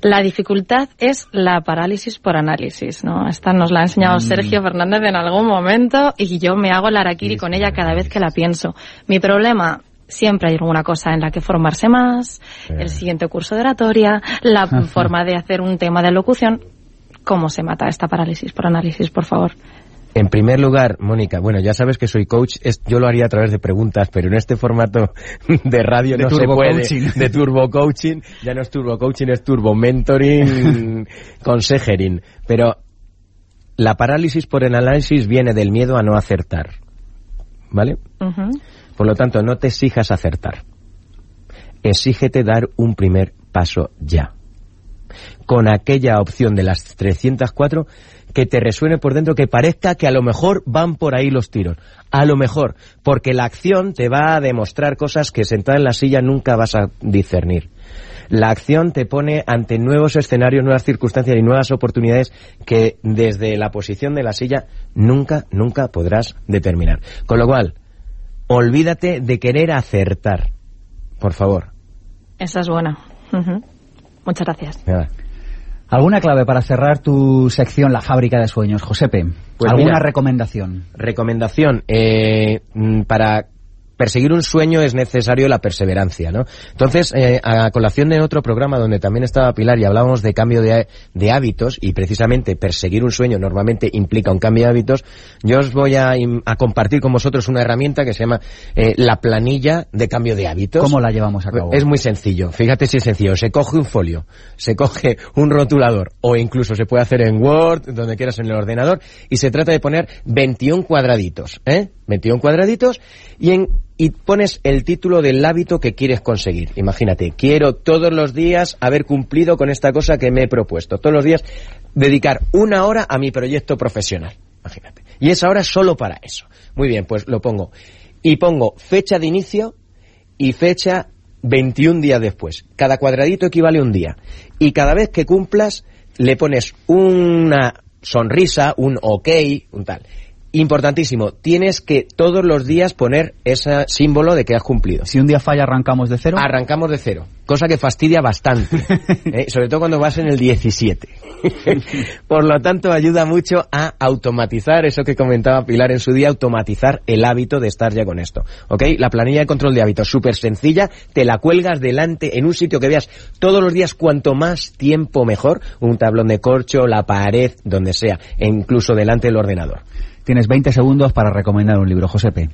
La dificultad es la parálisis por análisis, ¿no? Esta nos la ha enseñado Sergio Fernández en algún momento y yo me hago la araquiri con ella cada vez que la pienso. Mi problema, siempre hay alguna cosa en la que formarse más, el siguiente curso de oratoria, la forma de hacer un tema de locución. ¿Cómo se mata esta parálisis por análisis, por favor? En primer lugar, Mónica, bueno, ya sabes que soy coach, es- yo lo haría a través de preguntas, pero en este formato de radio De no se turbo puede. coaching. De turbo coaching, ya no es turbo coaching, es turbo mentoring, consejering. Pero la parálisis por el análisis viene del miedo a no acertar. ¿Vale? Por lo tanto, no te exijas acertar. Exígete dar un primer paso ya. Con aquella opción de las 304 que te resuene por dentro, que parezca que a lo mejor van por ahí los tiros. A lo mejor, porque la acción te va a demostrar cosas que sentada en la silla nunca vas a discernir. La acción te pone ante nuevos escenarios, nuevas circunstancias y nuevas oportunidades que desde la posición de la silla nunca, nunca podrás determinar. Con lo cual, olvídate de querer acertar. Por favor. Esa es buena. Muchas gracias. Nada. ¿Alguna clave para cerrar tu sección La Fábrica de Sueños, Josepe? Pues ¿Alguna mira. recomendación? Recomendación, eh, mm, para perseguir un sueño es necesario la perseverancia, ¿no? Entonces, eh, a colación de otro programa donde también estaba Pilar y hablábamos de cambio de, de hábitos y precisamente perseguir un sueño normalmente implica un cambio de hábitos, yo os voy a, a compartir con vosotros una herramienta que se llama eh, la planilla de cambio de hábitos. ¿Cómo la llevamos a cabo? Es muy sencillo. Fíjate si es sencillo. Se coge un folio, se coge un rotulador o incluso se puede hacer en Word, donde quieras en el ordenador, y se trata de poner 21 cuadraditos, ¿eh? 21 cuadraditos y en y pones el título del hábito que quieres conseguir. Imagínate, quiero todos los días haber cumplido con esta cosa que me he propuesto. Todos los días dedicar una hora a mi proyecto profesional. Imagínate. Y esa hora solo para eso. Muy bien, pues lo pongo. Y pongo fecha de inicio y fecha 21 días después. Cada cuadradito equivale a un día. Y cada vez que cumplas, le pones una sonrisa, un ok, un tal. Importantísimo, tienes que todos los días poner ese símbolo de que has cumplido. Si un día falla, arrancamos de cero. Arrancamos de cero, cosa que fastidia bastante, ¿eh? sobre todo cuando vas en el 17. Por lo tanto, ayuda mucho a automatizar eso que comentaba Pilar en su día, automatizar el hábito de estar ya con esto. ¿Ok? La planilla de control de hábitos, súper sencilla, te la cuelgas delante en un sitio que veas todos los días, cuanto más tiempo mejor, un tablón de corcho, la pared, donde sea, e incluso delante del ordenador. Tienes 20 segundos para recomendar un libro, Josepe.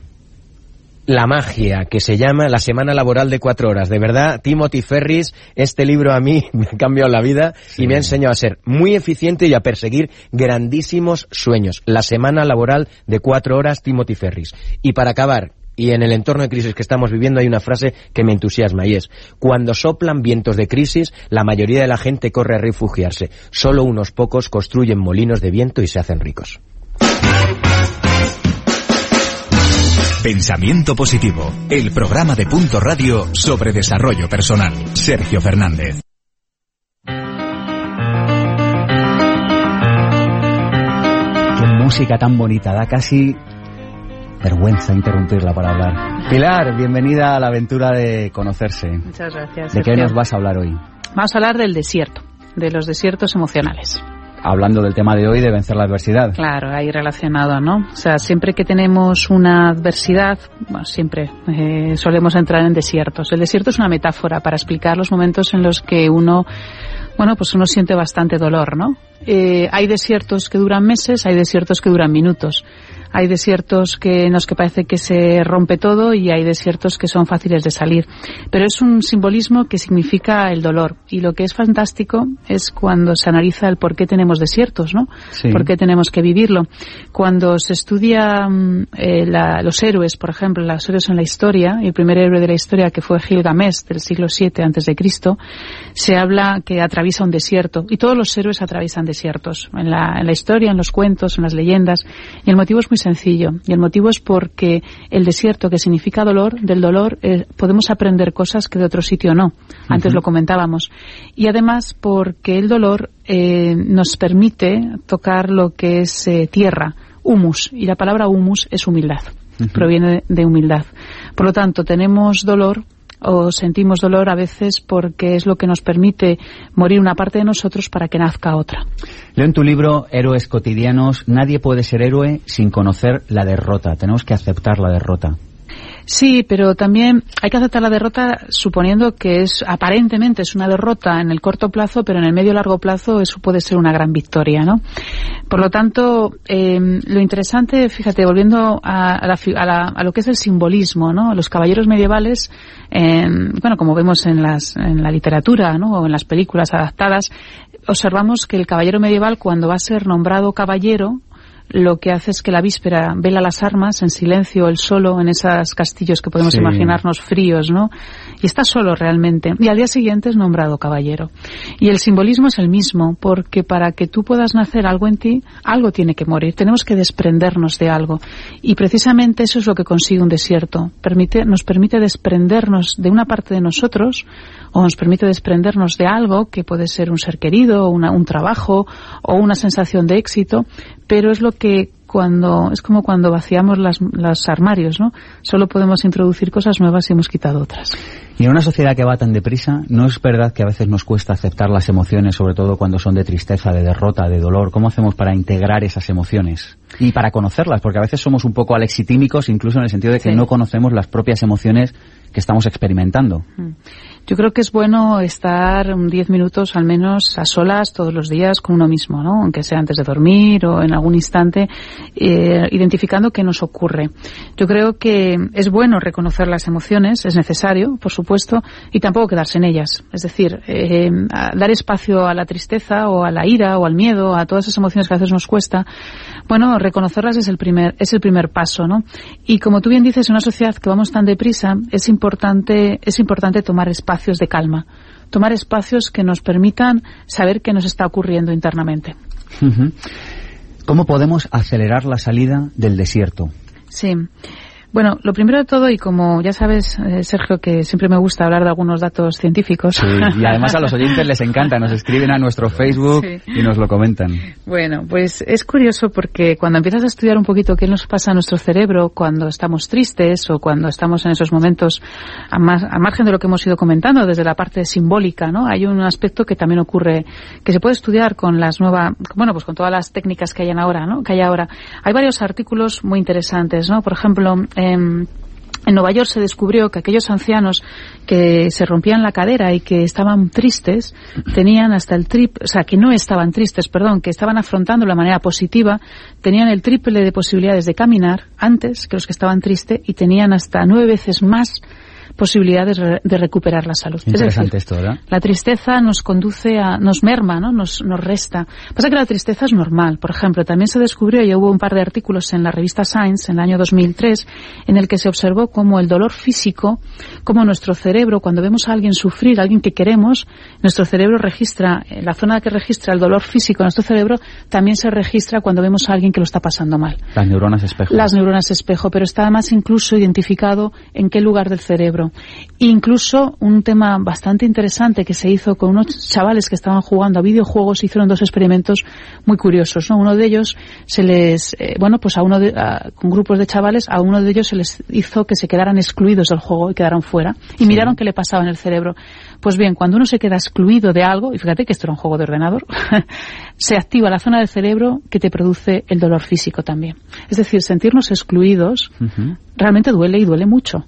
la magia que se llama La semana laboral de cuatro horas. De verdad, Timothy Ferris, este libro a mí me ha cambiado la vida y me ha enseñado a ser muy eficiente y a perseguir grandísimos sueños. La semana laboral de cuatro horas, Timothy Ferris. Y para acabar, y en el entorno de crisis que estamos viviendo hay una frase que me entusiasma y es, cuando soplan vientos de crisis, la mayoría de la gente corre a refugiarse. Solo unos pocos construyen molinos de viento y se hacen ricos. Pensamiento Positivo, el programa de Punto Radio sobre desarrollo personal. Sergio Fernández. Qué música tan bonita, da casi vergüenza interrumpirla para hablar. Pilar, bienvenida a la aventura de conocerse. Muchas gracias. ¿De qué Sergio. nos vas a hablar hoy? Vamos a hablar del desierto, de los desiertos emocionales. Hablando del tema de hoy de vencer la adversidad. Claro, ahí relacionado, ¿no? O sea, siempre que tenemos una adversidad, siempre eh, solemos entrar en desiertos. El desierto es una metáfora para explicar los momentos en los que uno, bueno, pues uno siente bastante dolor, ¿no? Eh, hay desiertos que duran meses, hay desiertos que duran minutos. Hay desiertos que, en los que parece que se rompe todo y hay desiertos que son fáciles de salir. Pero es un simbolismo que significa el dolor. Y lo que es fantástico es cuando se analiza el por qué tenemos desiertos, ¿no? Sí. ¿Por qué tenemos que vivirlo? Cuando se estudia mm, eh, la- los héroes, por ejemplo, los héroes en la historia, el primer héroe de la historia que fue Gilgamesh del siglo VII antes de Cristo, se habla que atraviesa un desierto. Y todos los héroes atraviesan desiertos. En la, en la historia, en los cuentos, en las leyendas. Y el motivo es muy sencillo. Y el motivo es porque el desierto, que significa dolor, del dolor eh, podemos aprender cosas que de otro sitio no. Antes lo comentábamos. Y además porque el dolor eh, nos permite tocar lo que es eh, tierra, humus. Y la palabra humus es humildad. Proviene de humildad. Por lo tanto, tenemos dolor o sentimos dolor a veces porque es lo que nos permite morir una parte de nosotros para que nazca otra. Leo en tu libro Héroes cotidianos, nadie puede ser héroe sin conocer la derrota. Tenemos que aceptar la derrota. Sí, pero también hay que aceptar la derrota suponiendo que es aparentemente es una derrota en el corto plazo, pero en el medio largo plazo eso puede ser una gran victoria, ¿no? Por lo tanto, eh, lo interesante, fíjate, volviendo a, a la a la- a lo que es el simbolismo, ¿no? Los caballeros medievales, eh, bueno, como vemos en, las, en la literatura, ¿no? O en las películas adaptadas, observamos que el caballero medieval cuando va a ser nombrado caballero, lo que hace es que la víspera vela las armas en silencio, él solo, en esos castillos que podemos Sí. imaginarnos fríos, ¿no? Y está solo realmente. Y al día siguiente es nombrado caballero. Y el simbolismo es el mismo, porque para que tú puedas nacer algo en ti, algo tiene que morir. Tenemos que desprendernos de algo. Y precisamente eso es lo que consigue un desierto. Permite, nos permite desprendernos de una parte de nosotros, o nos permite desprendernos de algo que puede ser un ser querido, una- un trabajo, o una sensación de éxito, pero es lo que cuando es como cuando vaciamos las, los armarios, ¿no? Solo podemos introducir cosas nuevas y hemos quitado otras. Y en una sociedad que va tan deprisa, ¿no es verdad que a veces nos cuesta aceptar las emociones, sobre todo cuando son de tristeza, de derrota, de dolor? ¿Cómo hacemos para integrar esas emociones? Y para conocerlas, porque a veces somos un poco alexitímicos, incluso en el sentido de que Sí. no conocemos las propias emociones que estamos experimentando. Yo creo que es bueno estar un 10 minutos al menos a solas todos los días con uno mismo, ¿no? Aunque sea antes de dormir o en algún instante, eh, identificando qué nos ocurre. Yo creo que es bueno reconocer las emociones, es necesario, por supuesto, y tampoco quedarse en ellas. Es decir, eh, dar espacio a la tristeza o a la ira o al miedo, a todas esas emociones que a veces nos cuesta. Bueno, reconocerlas es el primer, es el primer paso, ¿no? Y como tú bien dices, en una sociedad que vamos tan deprisa, es importante, es importante tomar espacios de calma, tomar espacios que nos permitan saber qué nos está ocurriendo internamente. ¿Cómo podemos acelerar la salida del desierto? Sí. Bueno, lo primero de todo, y como ya sabes, eh, Sergio, que siempre me gusta hablar de algunos datos científicos. Sí, y además a los oyentes les encanta, nos escriben a nuestro Facebook Sí. y nos lo comentan. Bueno, pues es curioso porque cuando empiezas a estudiar un poquito qué nos pasa a nuestro cerebro cuando estamos tristes o cuando estamos en esos momentos, a, más- a margen de lo que hemos ido comentando, desde la parte simbólica, ¿no? Hay un aspecto que también ocurre, que se puede estudiar con las nuevas, bueno, pues con todas las técnicas que hayan ahora, ¿no? Que hay ahora. Hay varios artículos muy interesantes, ¿no? Por ejemplo, em, En Nueva York se descubrió que aquellos ancianos que se rompían la cadera y que estaban tristes tenían hasta el triple, o sea, que no estaban tristes, perdón, que estaban afrontando de manera positiva, tenían el triple de posibilidades de caminar antes que los que estaban tristes y tenían hasta nueve veces más posibilidades de recuperar la salud. Interesante esto, ¿verdad? La tristeza nos conduce a, nos merma, ¿no? Nos, nos resta. Pasa que la tristeza es normal. Por ejemplo, también se descubrió, y hubo un par de artículos en la revista Science en el año 2003, en el que se observó cómo el dolor físico, como nuestro cerebro, cuando vemos a alguien sufrir, a alguien que queremos, nuestro cerebro registra, la zona que registra el dolor físico en nuestro cerebro, también se registra cuando vemos a alguien que lo está pasando mal. Las neuronas espejo. Las neuronas espejo, pero está además incluso identificado en qué lugar del cerebro. Incluso un tema bastante interesante que se hizo con unos chavales que estaban jugando a videojuegos, hicieron dos experimentos muy curiosos. ¿no? Uno de ellos se les, eh, bueno, pues a uno de, con grupos de chavales, a uno de ellos se les hizo que se quedaran excluidos del juego y quedaran fuera. Y miraron qué le pasaba en el cerebro. Pues bien, cuando uno se queda excluido de algo, y fíjate que esto era un juego de ordenador, se activa la zona del cerebro que te produce el dolor físico también. Es decir, sentirnos excluidos realmente duele y duele mucho.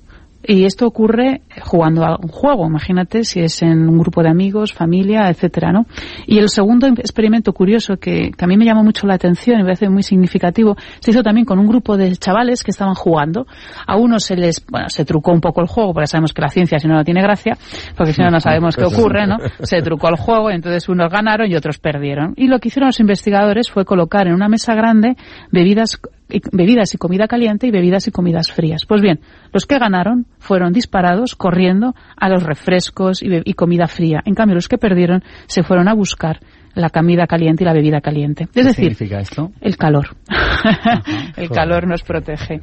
Y esto ocurre jugando a un juego, imagínate si es en un grupo de amigos, familia, etcétera, ¿no? Y el segundo experimento curioso que, que a mí me llamó mucho la atención y me parece muy significativo, se hizo también con un grupo de chavales que estaban jugando. A unos se les, bueno, se trucó un poco el juego, porque sabemos que la ciencia si no no tiene gracia, porque si no no sabemos qué ocurre, ¿no? Se trucó el juego entonces unos ganaron y otros perdieron. Y lo que hicieron los investigadores fue colocar en una mesa grande bebidas bebidas y comida caliente y bebidas y comidas frías. Pues bien, los que ganaron fueron disparados corriendo a los refrescos y, comida fría. En cambio, los que perdieron se fueron a buscar la comida caliente y la bebida caliente. Es ¿Qué decir, significa esto? el calor. el calor nos protege.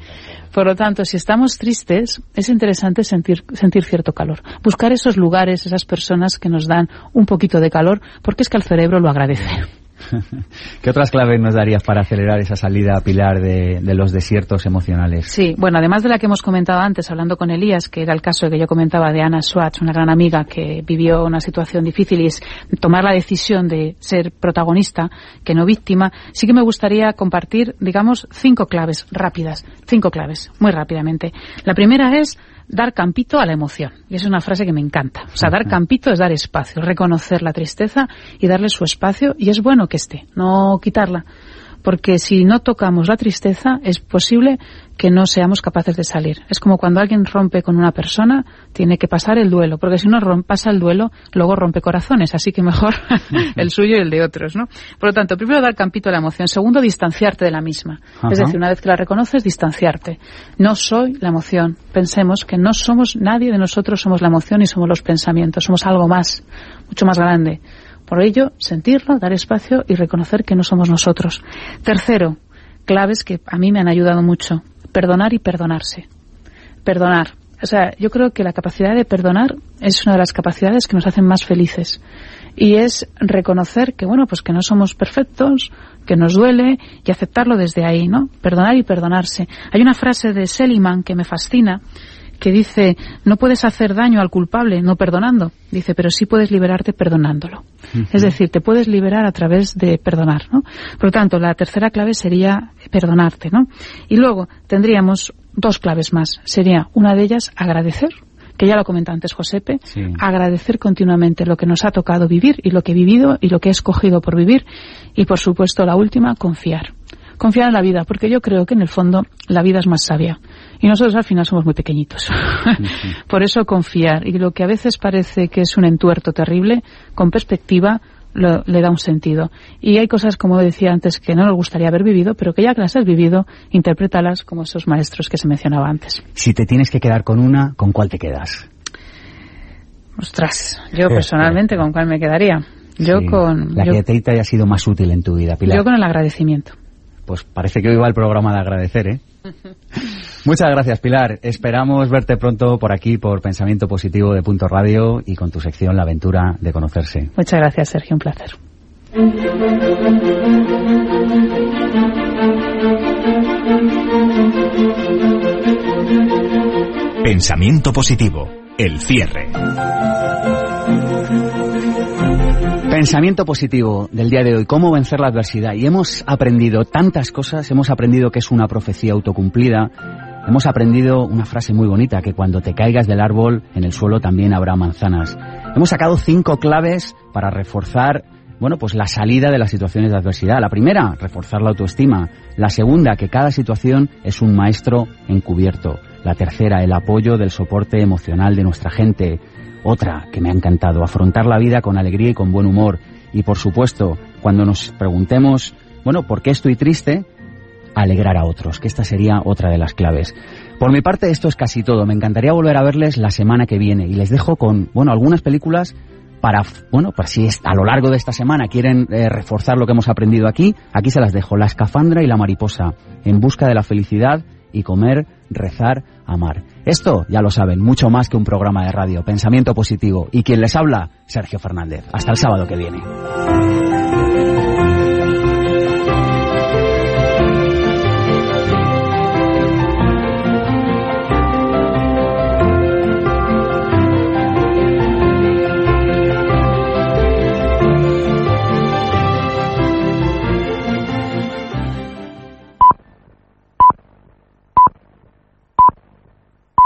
Por lo tanto, si estamos tristes, es interesante sentir, sentir cierto calor. Buscar esos lugares, esas personas que nos dan un poquito de calor, porque es que el cerebro lo agradece. ¿Qué otras claves nos darías para acelerar esa salida, Pilar, de, de, los desiertos emocionales? Sí, bueno, además de la que hemos comentado antes, hablando con Elías, que era el caso que yo comentaba de Ana Schwartz, una gran amiga que vivió una situación difícil y es tomar la decisión de ser protagonista, que no víctima, sí que me gustaría compartir, digamos, cinco claves rápidas, cinco claves, muy rápidamente. La primera es dar campito a la emoción. Y es una frase que me encanta. O sea, dar campito es dar espacio, reconocer la tristeza y darle su espacio y es bueno que esté, no quitarla. Porque si no tocamos la tristeza, es posible que no seamos capaces de salir. Es como cuando alguien rompe con una persona, tiene que pasar el duelo, porque si no pasa el duelo, luego rompe corazones, así que mejor el suyo y el de otros, ¿no? Por lo tanto, primero dar campito a la emoción, segundo distanciarte de la misma. Ajá. Es decir, una vez que la reconoces, distanciarte. No soy la emoción. Pensemos que no somos nadie de nosotros somos la emoción y somos los pensamientos, somos algo más, mucho más grande. Por ello, sentirlo, dar espacio y reconocer que no somos nosotros. Tercero, claves que a mí me han ayudado mucho perdonar y perdonarse. Perdonar. O sea, yo creo que la capacidad de perdonar es una de las capacidades que nos hacen más felices. Y es reconocer que, bueno, pues que no somos perfectos, que nos duele y aceptarlo desde ahí, ¿no? Perdonar y perdonarse. Hay una frase de Seliman que me fascina, que dice, no puedes hacer daño al culpable no perdonando. Dice, pero sí puedes liberarte perdonándolo. Uh -huh. Es decir, te puedes liberar a través de perdonar, ¿no? Por lo tanto, la tercera clave sería perdonarte, ¿no? Y luego tendríamos dos claves más. Sería una de ellas agradecer, que ya lo comentó antes Josepe, sí. agradecer continuamente lo que nos ha tocado vivir y lo que he vivido y lo que he escogido por vivir. Y por supuesto, la última, confiar confiar en la vida, porque yo creo que en el fondo la vida es más sabia. Y nosotros al final somos muy pequeñitos. Por eso confiar. Y lo que a veces parece que es un entuerto terrible, con perspectiva lo, le da un sentido. Y hay cosas, como decía antes, que no nos gustaría haber vivido, pero que ya que las has vivido, interprétalas como esos maestros que se mencionaba antes. Si te tienes que quedar con una, ¿con cuál te quedas? Ostras, yo personalmente, ¿con cuál me quedaría? Yo sí, con... La yo, que te haya sido más útil en tu vida, Pilar. Yo con el agradecimiento pues parece que hoy va el programa de agradecer, ¿eh? Muchas gracias, Pilar. Esperamos verte pronto por aquí, por Pensamiento Positivo de Punto Radio y con tu sección La Aventura de Conocerse. Muchas gracias, Sergio. Un placer. Pensamiento Positivo. El cierre. Pensamiento positivo del día de hoy, cómo vencer la adversidad. Y hemos aprendido tantas cosas, hemos aprendido que es una profecía autocumplida, hemos aprendido una frase muy bonita, que cuando te caigas del árbol, en el suelo también habrá manzanas. Hemos sacado cinco claves para reforzar bueno, pues la salida de las situaciones de adversidad. La primera, reforzar la autoestima. La segunda, que cada situación es un maestro encubierto. La tercera, el apoyo del soporte emocional de nuestra gente. Otra, que me ha encantado, afrontar la vida con alegría y con buen humor. Y por supuesto, cuando nos preguntemos, bueno, ¿por qué estoy triste? Alegrar a otros, que esta sería otra de las claves. Por mi parte, esto es casi todo. Me encantaría volver a verles la semana que viene y les dejo con, bueno, algunas películas para, bueno, para si a lo largo de esta semana quieren eh, reforzar lo que hemos aprendido aquí, aquí se las dejo. La escafandra y la mariposa, en busca de la felicidad y comer, rezar, amar. Esto, ya lo saben, mucho más que un programa de radio, pensamiento positivo. Y quien les habla, Sergio Fernández. Hasta el sábado que viene.